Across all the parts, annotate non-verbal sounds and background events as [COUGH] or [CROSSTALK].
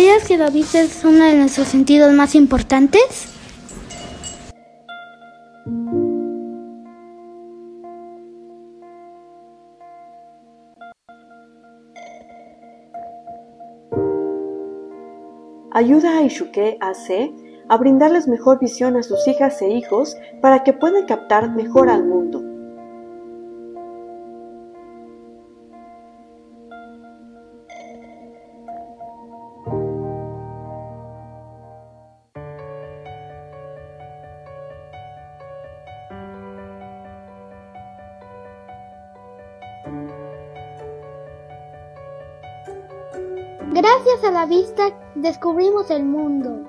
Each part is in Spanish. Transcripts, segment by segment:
¿Sabías que la vista es uno de nuestros sentidos más importantes? Ayuda a Ishuke AC a brindarles mejor visión a sus hijas e hijos para que puedan captar mejor al mundo. Gracias a la vista descubrimos el mundo.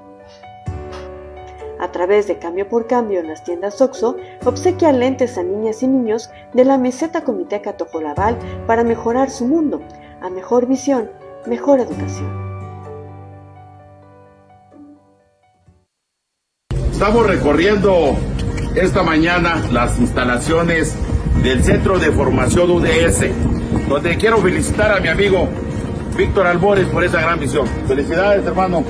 A través de Cambio por Cambio en las tiendas OXO, obsequia lentes a niñas y niños de la meseta Comiteca Tojolabal para mejorar su mundo. A mejor visión, mejor educación. Estamos recorriendo esta mañana las instalaciones del Centro de Formación UDS, donde quiero felicitar a mi amigo Víctor Albores por esa gran visión. Felicidades, hermano.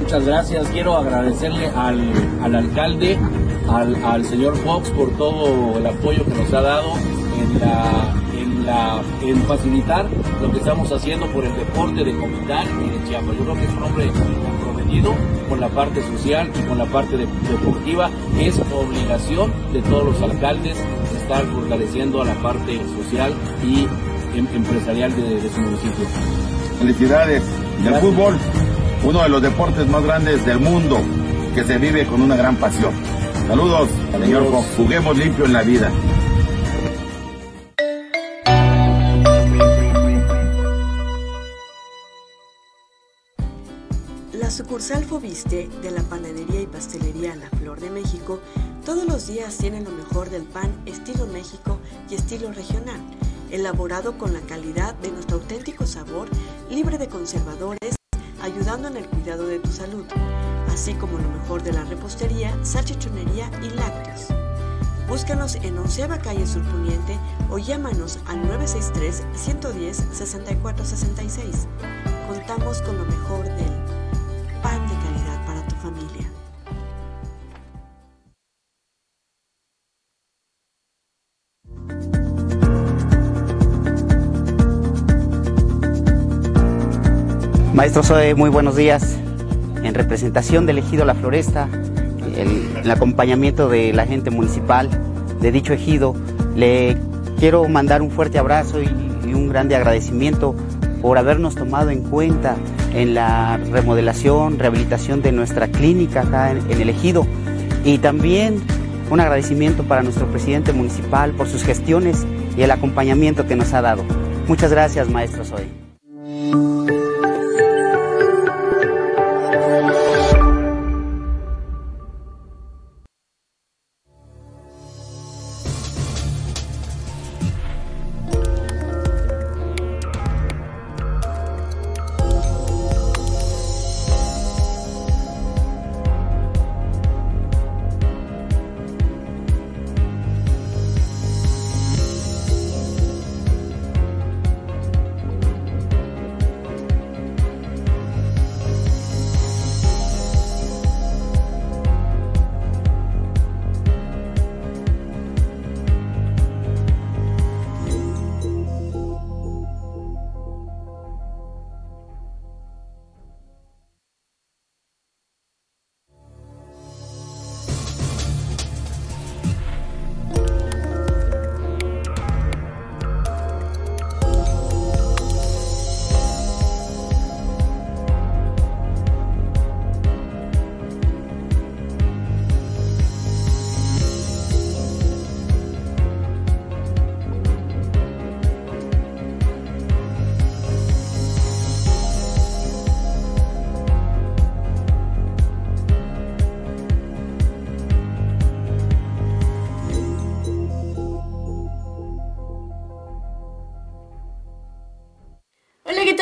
Muchas gracias. Quiero agradecerle al, al alcalde, al, al, señor Fox por todo el apoyo que nos ha dado en, la, en, la, en facilitar lo que estamos haciendo por el deporte de Comitán y de Chiapas. Yo creo que es un hombre comprometido con la parte social y con la parte de, deportiva. Es obligación de todos los alcaldes estar fortaleciendo a la parte social y em, empresarial de, de su municipio. Felicidades. Del fútbol, uno de los deportes más grandes del mundo, que se vive con una gran pasión. Saludos, señor Fox. Juguemos limpio en la vida. La sucursal Fobiste de la panadería y pastelería La Flor de México todos los días tiene lo mejor del pan estilo México y estilo regional, elaborado con la calidad de nuestro auténtico sabor, libre de conservadores, ayudando en el cuidado de tu salud, así como lo mejor de la repostería, salchichonería y lácteos. Búscanos en Onceava Calle Sur Poniente o llámanos al 963-110-6466. Contamos con lo mejor del Maestro Zoe, muy buenos días. En representación del ejido La Floresta, el, el, acompañamiento de la gente municipal de dicho ejido, le quiero mandar un fuerte abrazo y, un grande agradecimiento por habernos tomado en cuenta en la remodelación, rehabilitación de nuestra clínica acá en, en el ejido. Y también un agradecimiento para nuestro presidente municipal por sus gestiones y el acompañamiento que nos ha dado. Muchas gracias, maestro Zoe.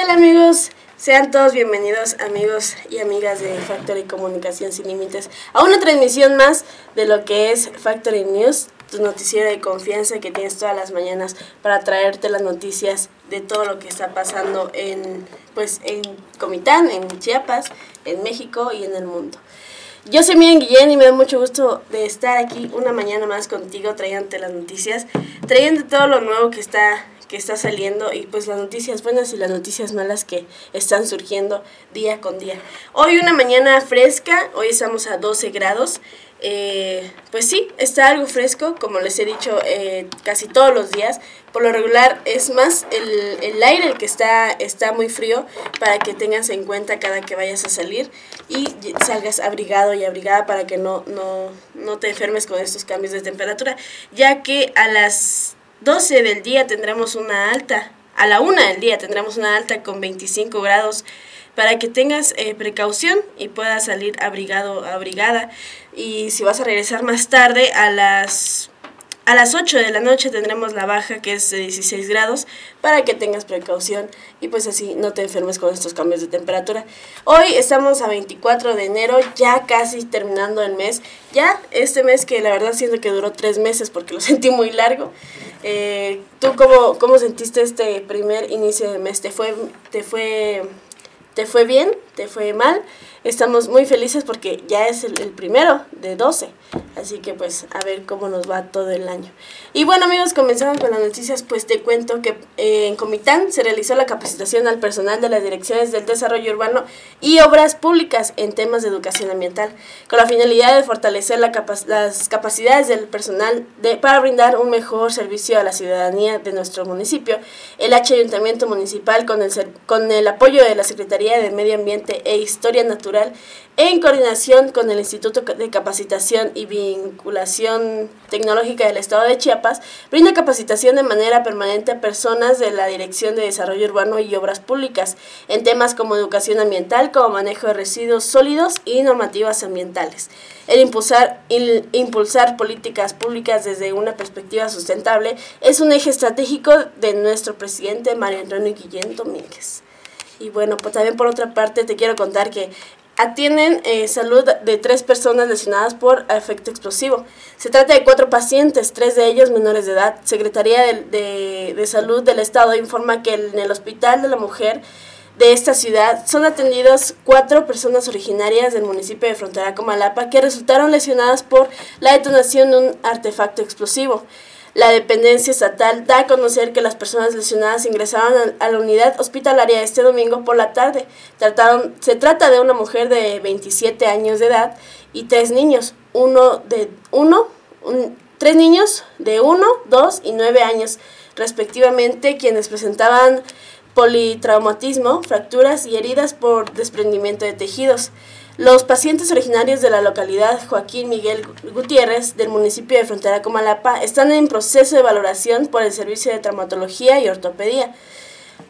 Amigos? Sean todos bienvenidos amigos y amigas de Factory Comunicación Sin Límites a una transmisión más de lo que es Factory News, tu noticiero de confianza que tienes todas las mañanas para traerte las noticias de todo lo que está pasando en, pues, en Comitán, en Chiapas, en México y en el mundo. Yo soy Miriam Guillén y me da mucho gusto de estar aquí una mañana más contigo trayéndote las noticias, trayendo todo lo nuevo que está que está saliendo y pues las noticias buenas y las noticias malas que están surgiendo día con día. Hoy una mañana fresca, hoy estamos a 12 grados, eh, pues sí, está algo fresco, como les he dicho eh, casi todos los días. Por lo regular es más el, el, aire el que está, está muy frío para que tengas en cuenta cada que vayas a salir y salgas abrigado y abrigada para que no, no, no te enfermes con estos cambios de temperatura, ya que a las 12 del día tendremos una alta, a la 1 del día tendremos una alta con 25 grados para que tengas eh, precaución y puedas salir abrigado, abrigada. Y si vas a regresar más tarde, a las, a las 8 de la noche tendremos la baja que es de 16 grados para que tengas precaución y pues así no te enfermes con estos cambios de temperatura. Hoy estamos a 24 de enero, ya casi terminando el mes. Ya este mes que la verdad siento que duró tres meses porque lo [LAUGHS] sentí muy largo. Eh, ¿Tú cómo, cómo sentiste este primer inicio de mes? ¿Te fue, te fue te fue bien, te fue mal. Estamos muy felices porque ya es el, primero de 12. Así que pues a ver cómo nos va todo el año. Y bueno amigos, comenzamos con las noticias. Pues te cuento que eh, en Comitán se realizó la capacitación al personal de las direcciones del desarrollo urbano y obras públicas en temas de educación ambiental, con la finalidad de fortalecer la las capacidades del personal de, para brindar un mejor servicio a la ciudadanía de nuestro municipio. El H Ayuntamiento Municipal con el, con el apoyo de la Secretaría de Medio Ambiente e Historia Natural, en coordinación con el Instituto de Capacitación y Vinculación Tecnológica del Estado de Chiapas, brinda capacitación de manera permanente a personas de la Dirección de Desarrollo Urbano y Obras Públicas en temas como educación ambiental, como manejo de residuos sólidos y normativas ambientales. El impulsar, el impulsar políticas públicas desde una perspectiva sustentable es un eje estratégico de nuestro presidente Mario Antonio Guillén Domínguez. Y bueno, pues también por otra parte te quiero contar que atienden eh, salud de tres personas lesionadas por efecto explosivo. Se trata de cuatro pacientes, tres de ellos menores de edad. Secretaría de, de, de Salud del Estado informa que en el Hospital de la Mujer de esta ciudad son atendidas cuatro personas originarias del municipio de Frontera Comalapa que resultaron lesionadas por la detonación de un artefacto explosivo. La dependencia estatal da a conocer que las personas lesionadas ingresaron a la unidad hospitalaria este domingo por la tarde. Trataron, se trata de una mujer de 27 años de edad y tres niños, uno de uno, tres niños de 1, 2 y 9 años respectivamente, quienes presentaban politraumatismo, fracturas y heridas por desprendimiento de tejidos. Los pacientes originarios de la localidad Joaquín Miguel Gutiérrez del municipio de Frontera Comalapa están en proceso de valoración por el Servicio de Traumatología y Ortopedia,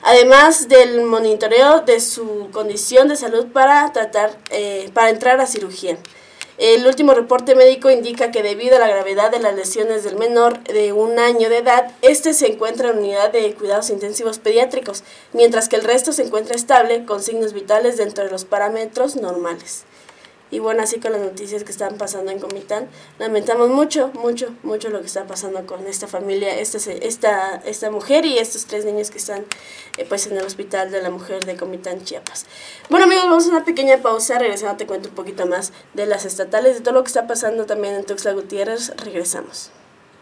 además del monitoreo de su condición de salud para, tratar, eh, para entrar a cirugía. El último reporte médico indica que debido a la gravedad de las lesiones del menor de un año de edad, este se encuentra en unidad de cuidados intensivos pediátricos, mientras que el resto se encuentra estable con signos vitales dentro de los parámetros normales. Y bueno, así con las noticias que están pasando en Comitán, lamentamos mucho, mucho, mucho lo que está pasando con esta familia, esta, esta, esta mujer y estos tres niños que están eh, pues en el hospital de la mujer de Comitán, Chiapas. Bueno amigos, vamos a una pequeña pausa, regresando te cuento un poquito más de las estatales, de todo lo que está pasando también en Tuxtla Gutiérrez, regresamos.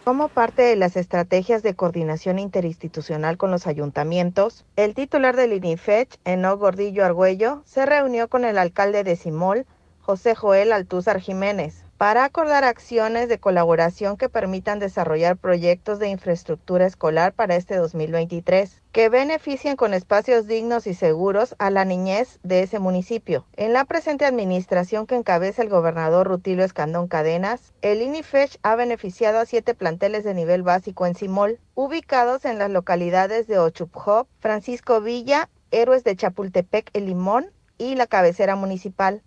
Como parte de las estrategias de coordinación interinstitucional con los ayuntamientos, el titular del INIFECH, Eno Gordillo Argüello, se reunió con el alcalde de Simol, José Joel Altúzar Jiménez, para acordar acciones de colaboración que permitan desarrollar proyectos de infraestructura escolar para este 2023, que beneficien con espacios dignos y seguros a la niñez de ese municipio. En la presente administración que encabeza el gobernador Rutilio Escandón Cadenas, el INIFESH ha beneficiado a siete planteles de nivel básico en Simol, ubicados en las localidades de Ochupjop, Francisco Villa, Héroes de Chapultepec, El Limón y la cabecera municipal.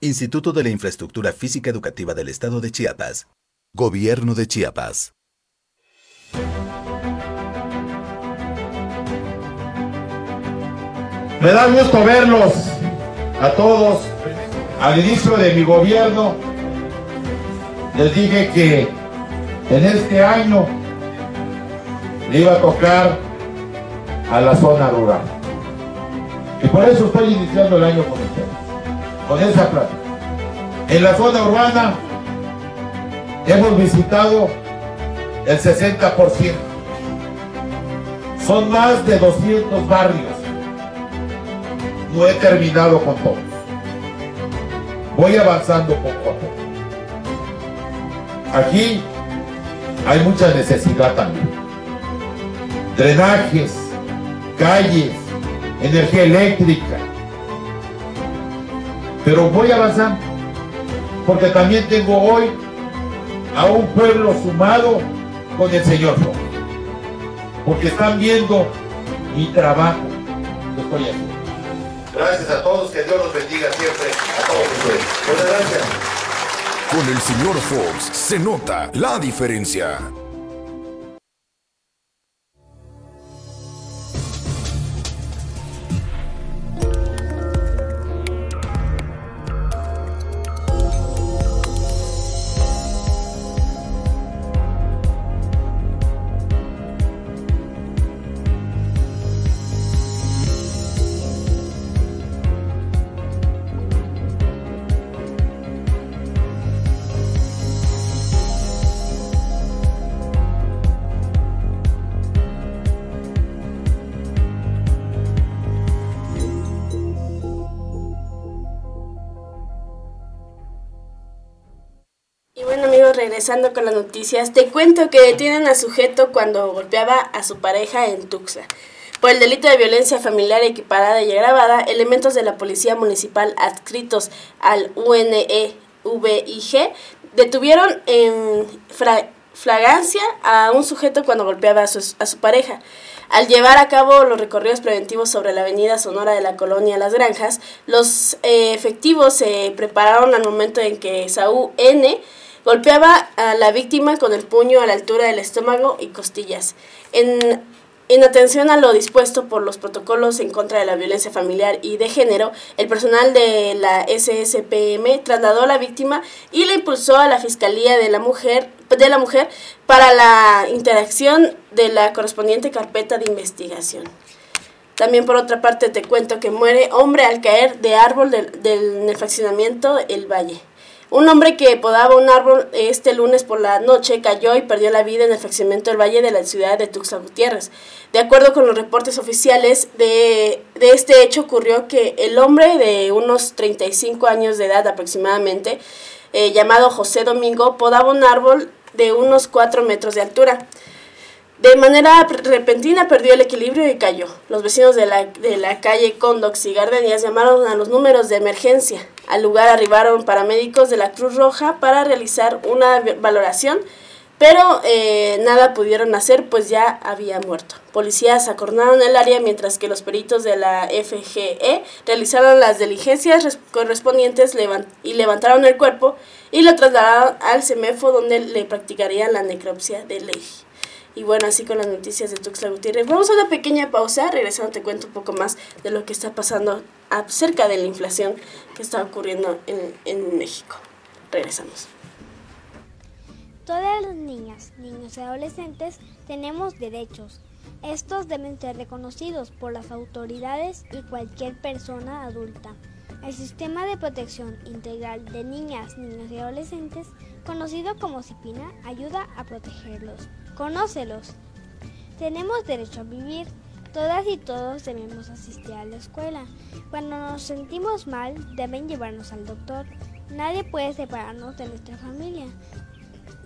Instituto de la Infraestructura Física Educativa del Estado de Chiapas. Gobierno de Chiapas. Me da gusto verlos a todos. Al inicio de mi gobierno les dije que en este año le iba a tocar a la zona rural. Y por eso estoy iniciando el año con ustedes, con esa plata. En la zona urbana hemos visitado el 60%. Son más de 200 barrios. No he terminado con todos. Voy avanzando poco a poco. Aquí hay mucha necesidad también. Drenajes, calles, energía eléctrica. Pero voy avanzando. Porque también tengo hoy a un pueblo sumado con el Señor. Porque están viendo mi trabajo que estoy haciendo. Gracias a todos, que Dios los bendiga siempre a todos ustedes. Muchas gracias. Con el señor Fox se nota la diferencia. Regresando con las noticias, te cuento que detienen a sujeto cuando golpeaba a su pareja en Tuxtla. Por el delito de violencia familiar equiparada y agravada, elementos de la Policía Municipal adscritos al UNEVIG detuvieron en flagrancia a un sujeto cuando golpeaba a su, a su pareja. Al llevar a cabo los recorridos preventivos sobre la avenida Sonora de la colonia Las Granjas, los eh, efectivos se prepararon al momento en que Saúl N. golpeaba a la víctima con el puño a la altura del estómago y costillas. En, en atención a lo dispuesto por los protocolos en contra de la violencia familiar y de género, el personal de la SSPM trasladó a la víctima y la impulsó a la Fiscalía de la Mujer, de la mujer para la interacción de la correspondiente carpeta de investigación. También por otra parte te cuento que muere hombre al caer de árbol del, del, en el fraccionamiento El Valle. Un hombre que podaba un árbol este lunes por la noche cayó y perdió la vida en el fraccionamiento del Valle de la ciudad de Tuxtla Gutiérrez. De acuerdo con los reportes oficiales de, de este hecho ocurrió que el hombre de unos 35 años de edad aproximadamente, eh, llamado José Domingo, podaba un árbol de unos 4 metros de altura. De manera repentina perdió el equilibrio y cayó. Los vecinos de la, de la calle Condox y Gardenias llamaron a los números de emergencia. Al lugar arribaron paramédicos de la Cruz Roja para realizar una valoración, pero eh, nada pudieron hacer pues ya había muerto. Policías acordonaron el área mientras que los peritos de la FGE realizaron las diligencias correspondientes y levantaron el cuerpo y lo trasladaron al CEMEFO donde le practicarían la necropsia de ley. Y bueno, así con las noticias de Tuxtla Gutiérrez. Vamos a una pequeña pausa. Regresando te cuento un poco más de lo que está pasando acerca de la inflación que está ocurriendo en, en México. Regresamos. Todas las niñas, niños y adolescentes tenemos derechos. Estos deben ser reconocidos por las autoridades y cualquier persona adulta. El Sistema de Protección Integral de Niñas, Niños y Adolescentes, conocido como CIPINA, ayuda a protegerlos. Conócelos. Tenemos derecho a vivir. Todas y todos debemos asistir a la escuela. Cuando nos sentimos mal, deben llevarnos al doctor. Nadie puede separarnos de nuestra familia.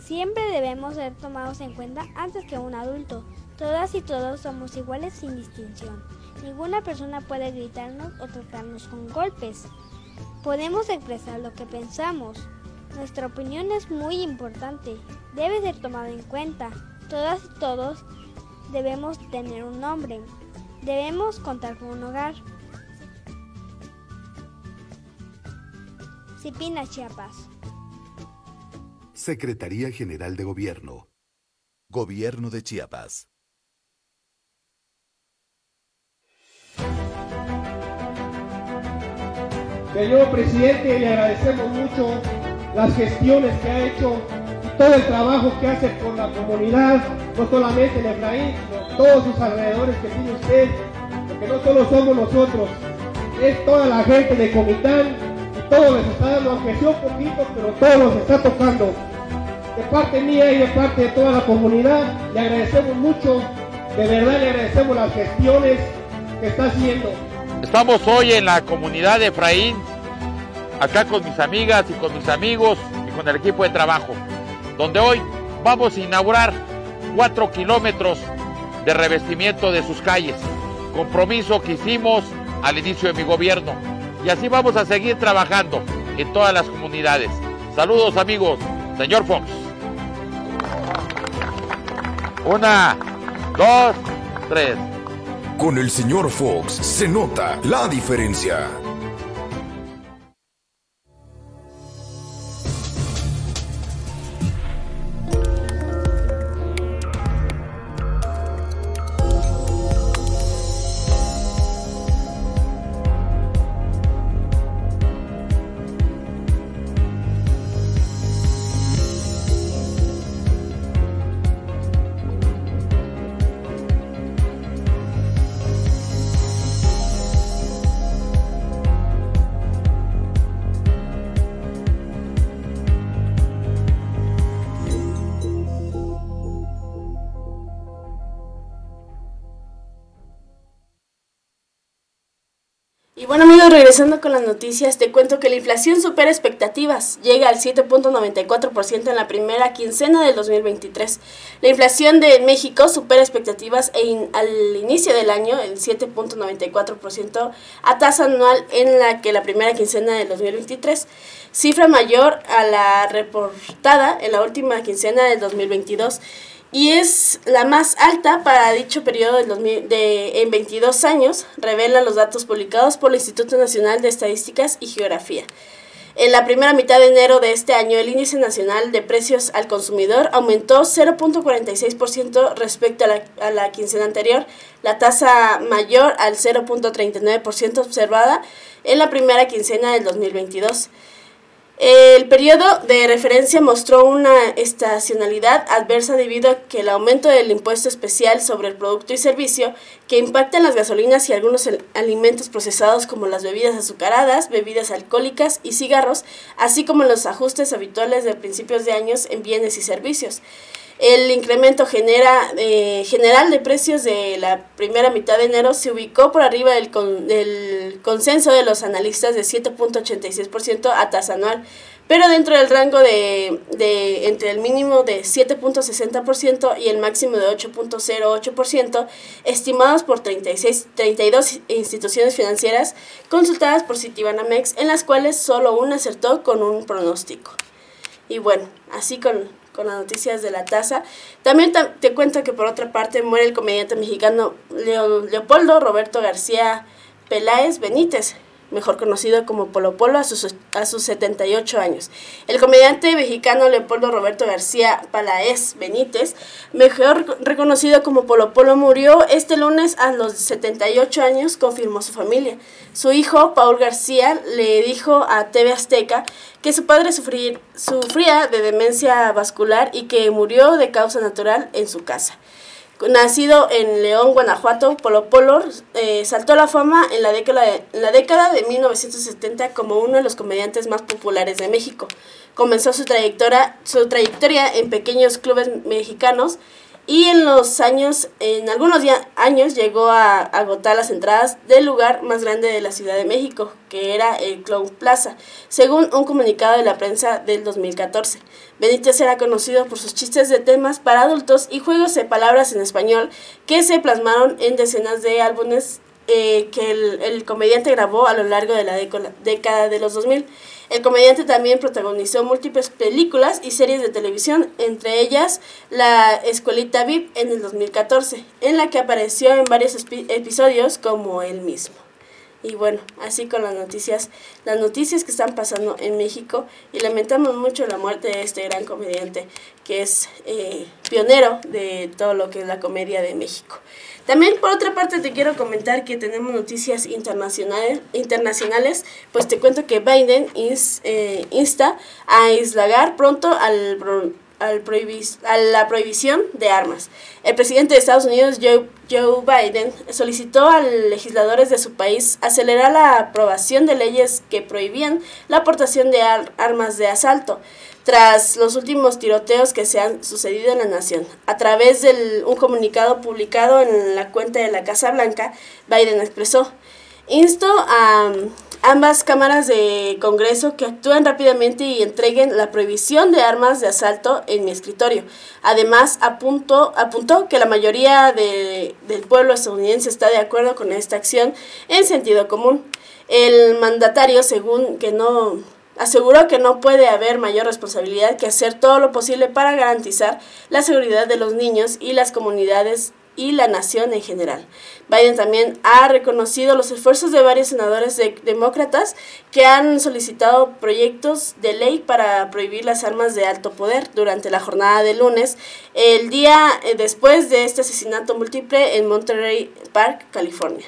Siempre debemos ser tomados en cuenta antes que un adulto. Todas y todos somos iguales sin distinción. Ninguna persona puede gritarnos o tratarnos con golpes. Podemos expresar lo que pensamos. Nuestra opinión es muy importante. Debe ser tomada en cuenta. Todas y todos debemos tener un nombre. Debemos contar con un hogar. Cipina Chiapas. Secretaría General de Gobierno. Gobierno de Chiapas. Señor presidente, le agradecemos mucho las gestiones que ha hecho todo el trabajo que hace por la comunidad, no solamente en Efraín, sino todos sus alrededores que tiene usted, porque no solo somos nosotros, es toda la gente de Comitán y todo les está dando, aunque sea un poquito, pero todo nos está tocando. De parte mía y de parte de toda la comunidad, le agradecemos mucho, de verdad le agradecemos las gestiones que está haciendo. Estamos hoy en la comunidad de Efraín, acá con mis amigas y con mis amigos y con el equipo de trabajo, donde hoy vamos a inaugurar cuatro kilómetros de revestimiento de sus calles, compromiso que hicimos al inicio de mi gobierno. Y así vamos a seguir trabajando en todas las comunidades. Saludos amigos, señor Fox. Una, dos, tres. Con el señor Fox se nota la diferencia. Regresando con las noticias, te cuento que la inflación supera expectativas, llega al 7.94% en la primera quincena del 2023. La inflación de México supera expectativas e in- al inicio del año, el 7.94% a tasa anual en la que la primera quincena del 2023, cifra mayor a la reportada en la última quincena del 2022 y es la más alta para dicho periodo del 2000 de, en 22 años, revelan los datos publicados por el Instituto Nacional de Estadísticas y Geografía. En la primera mitad de enero de este año, el índice nacional de precios al consumidor aumentó 0.46% respecto a la, a la quincena anterior, la tasa mayor al 0.39% observada en la primera quincena del 2022. El periodo de referencia mostró una estacionalidad adversa debido a que el aumento del impuesto especial sobre el producto y servicio que impacta en las gasolinas y algunos alimentos procesados como las bebidas azucaradas, bebidas alcohólicas y cigarros, así como los ajustes habituales de principios de años en bienes y servicios. El incremento genera, eh, general de precios de la primera mitad de enero se ubicó por arriba del, con- del consenso de los analistas de 7.86% a tasa anual, pero dentro del rango de, de entre el mínimo de 7.60% y el máximo de 8.08%, estimados por 36, 32 instituciones financieras consultadas por Citibanamex, en las cuales solo una acertó con un pronóstico. Y bueno, así con, con las noticias de la tasa. También ta- te cuento que por otra parte muere el comediante mexicano Leo- Leopoldo Roberto García Peláez Benítez, mejor conocido como Polo Polo a sus, a sus 78 años. El comediante mexicano Leopoldo Roberto García Peláez Benítez, mejor reconocido como Polo, murió este lunes a los 78 años, confirmó su familia. Su hijo, Paul García, le dijo a TV Azteca que su padre sufrir- sufría de demencia vascular y que murió de causa natural en su casa. Nacido en León, Guanajuato, Polo Polo eh, saltó a la fama en la, década de, la década de 1970 como uno de los comediantes más populares de México. Comenzó su trayectoria, su trayectoria en pequeños clubes mexicanos y en los años, en algunos años llegó a agotar las entradas del lugar más grande de la Ciudad de México, que era el Clown Plaza, según un comunicado de la prensa del 2014. Benítez era conocido por sus chistes de temas para adultos y juegos de palabras en español que se plasmaron en decenas de álbumes eh, que el, el comediante grabó a lo largo de la década de los 2000. El comediante también protagonizó múltiples películas y series de televisión, entre ellas La Escuelita VIP en el 2014, en la que apareció en varios episodios como él mismo. Y bueno, así con las noticias, las noticias que están pasando en México y lamentamos mucho la muerte de este gran comediante que es eh, pionero de todo lo que es la comedia de México. También por otra parte te quiero comentar que tenemos noticias internacionales, internacionales pues te cuento que Biden eh, insta a islagar pronto al, al a la prohibición de armas. El presidente de Estados Unidos, Joe, Joe Biden, solicitó a legisladores de su país acelerar la aprobación de leyes que prohibían la aportación de armas de asalto tras los últimos tiroteos que se han sucedido en la nación. A través de un comunicado publicado en la cuenta de la Casa Blanca, Biden expresó, insto a ambas cámaras de Congreso que actúen rápidamente y entreguen la prohibición de armas de asalto en mi escritorio. Además, apuntó, apuntó que la mayoría del pueblo estadounidense está de acuerdo con esta acción en sentido común. El mandatario, según que no aseguró que no puede haber mayor responsabilidad que hacer todo lo posible para garantizar la seguridad de los niños y las comunidades y la nación en general. Biden también ha reconocido los esfuerzos de varios senadores demócratas que han solicitado proyectos de ley para prohibir las armas de alto poder durante la jornada de lunes, el día eh, después de este asesinato múltiple en Monterey Park, California.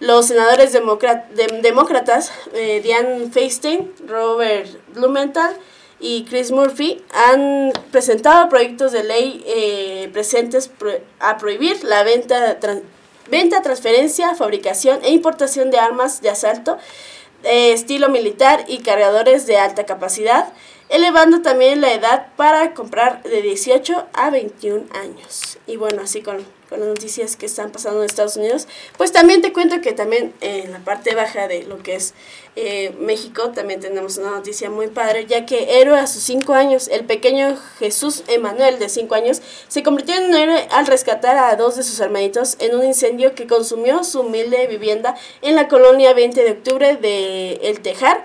Los senadores demócratas eh, Diane Feinstein, Robert Blumenthal y Chris Murphy han presentado proyectos de ley eh, presentes a prohibir la venta, venta, transferencia, fabricación e importación de armas de asalto de estilo militar y cargadores de alta capacidad, elevando también la edad para comprar de 18 a 21 años. Y bueno, así con las noticias que están pasando en Estados Unidos, pues también te cuento que también en la parte baja de lo que es eh, México también tenemos una noticia muy padre, ya que héroe a sus cinco años, el pequeño Jesús Emanuel de cinco años, se convirtió en un héroe al rescatar a dos de sus hermanitos en un incendio que consumió su humilde vivienda en la colonia 20 de octubre de El Tejar,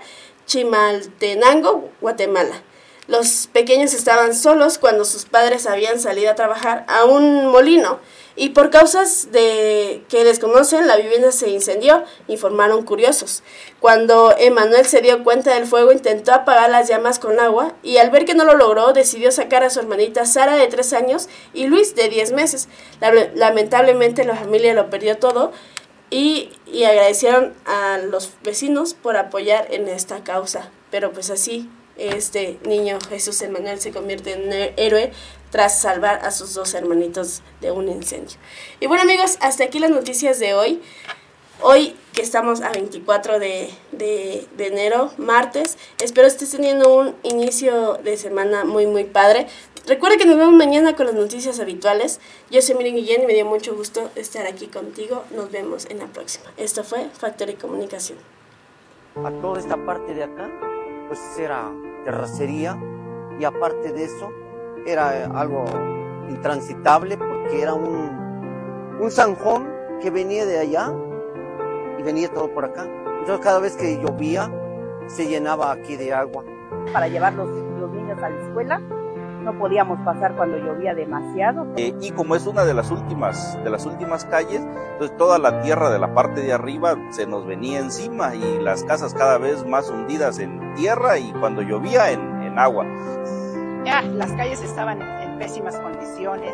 Chimaltenango, Guatemala. Los pequeños estaban solos cuando sus padres habían salido a trabajar a un molino y por causas de que desconocen la vivienda se incendió, informaron curiosos. Cuando Emanuel se dio cuenta del fuego intentó apagar las llamas con agua y al ver que no lo logró decidió sacar a su hermanita Sara de 3 años y Luis de 10 meses. Lamentablemente la familia lo perdió todo y, y agradecieron a los vecinos por apoyar en esta causa. Pero pues así este niño Jesús Emanuel se convierte en héroe tras salvar a sus dos hermanitos de un incendio. Y bueno amigos, hasta aquí las noticias de hoy. Hoy que estamos a 24 de, de, enero, martes, espero estés teniendo un inicio de semana muy muy padre. Recuerda que nos vemos mañana con las noticias habituales. Yo soy Miren Guillén y me dio mucho gusto estar aquí contigo. Nos vemos en la próxima. Esto fue Factor y Comunicación. A toda esta parte de acá, pues era terracería y aparte de eso era algo intransitable porque era un, un zanjón que venía de allá y venía todo por acá. Entonces cada vez que llovía se llenaba aquí de agua. Para llevar los, los niños a la escuela no podíamos pasar cuando llovía demasiado. Eh, y como es una de las últimas de las últimas calles, entonces toda la tierra de la parte de arriba se nos venía encima y las casas cada vez más hundidas en tierra y cuando llovía en, en agua. Ya, las calles estaban en pésimas condiciones,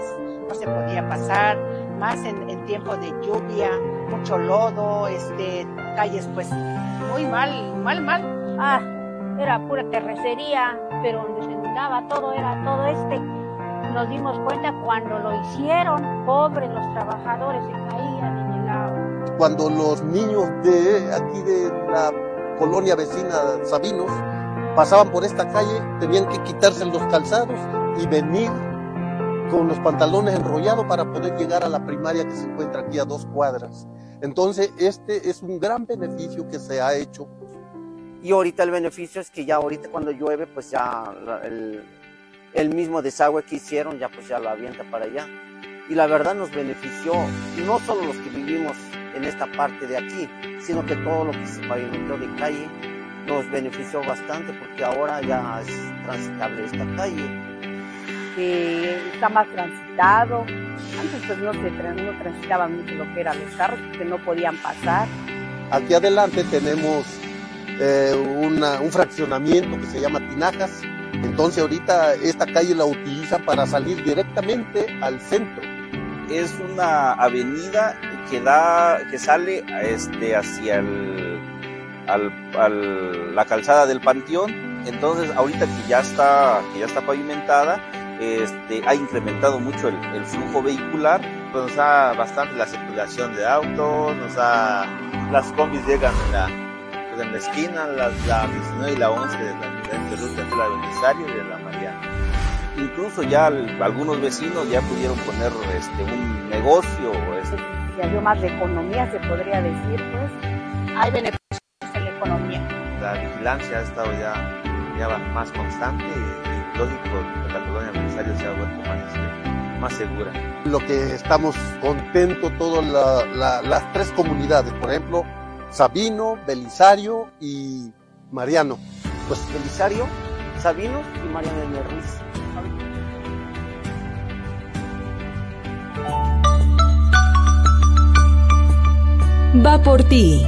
no se podía pasar, más en, en tiempo de lluvia, mucho lodo, este, calles pues muy mal, mal, mal. Ah, era pura terracería, pero donde se inundaba todo era todo este. Nos dimos cuenta cuando lo hicieron, pobres los trabajadores se caían en el agua. Cuando los niños de aquí de la colonia vecina Sabinos pasaban por esta calle, tenían que quitarse los calzados y venir con los pantalones enrollados para poder llegar a la primaria que se encuentra aquí a dos cuadras. Entonces, este es un gran beneficio que se ha hecho y ahorita el beneficio es que ya ahorita cuando llueve, pues ya el, el mismo desagüe que hicieron, ya pues ya lo avienta para allá. Y la verdad nos benefició, no solo los que vivimos en esta parte de aquí, sino que todo lo que se pavimentó de calle nos benefició bastante porque ahora ya es transitable esta calle. Que está más transitado. Antes pues no se no transitaba mucho lo que eran los carros porque no podían pasar. Aquí adelante tenemos eh, un fraccionamiento que se llama Tinajas. Entonces ahorita esta calle la utiliza para salir directamente al centro. Es una avenida que da, que sale este, hacia el, la calzada del Panteón. Entonces ahorita que ya está, que ya está pavimentada, este, ha incrementado mucho el, flujo vehicular, nos da bastante la circulación de autos, nos da, las combis llegan pues en la esquina, la, la 19 y la 11 de la diferente ruta entre la Belisario y de la Mariana. Incluso ya el- algunos vecinos ya pudieron poner este, un negocio, este, Si había más de economía, se podría decir, pues. Hay beneficios en la economía. la vigilancia ha estado ya, ya más constante y, y lógico que la colonia Belisario se ha vuelto más, este, más segura. Lo que estamos contentos todas la- la- las tres comunidades, por ejemplo, Sabino, Belisario y Mariano. Pues Belisario, Sabinos y Mariano de Ruiz. Va por ti.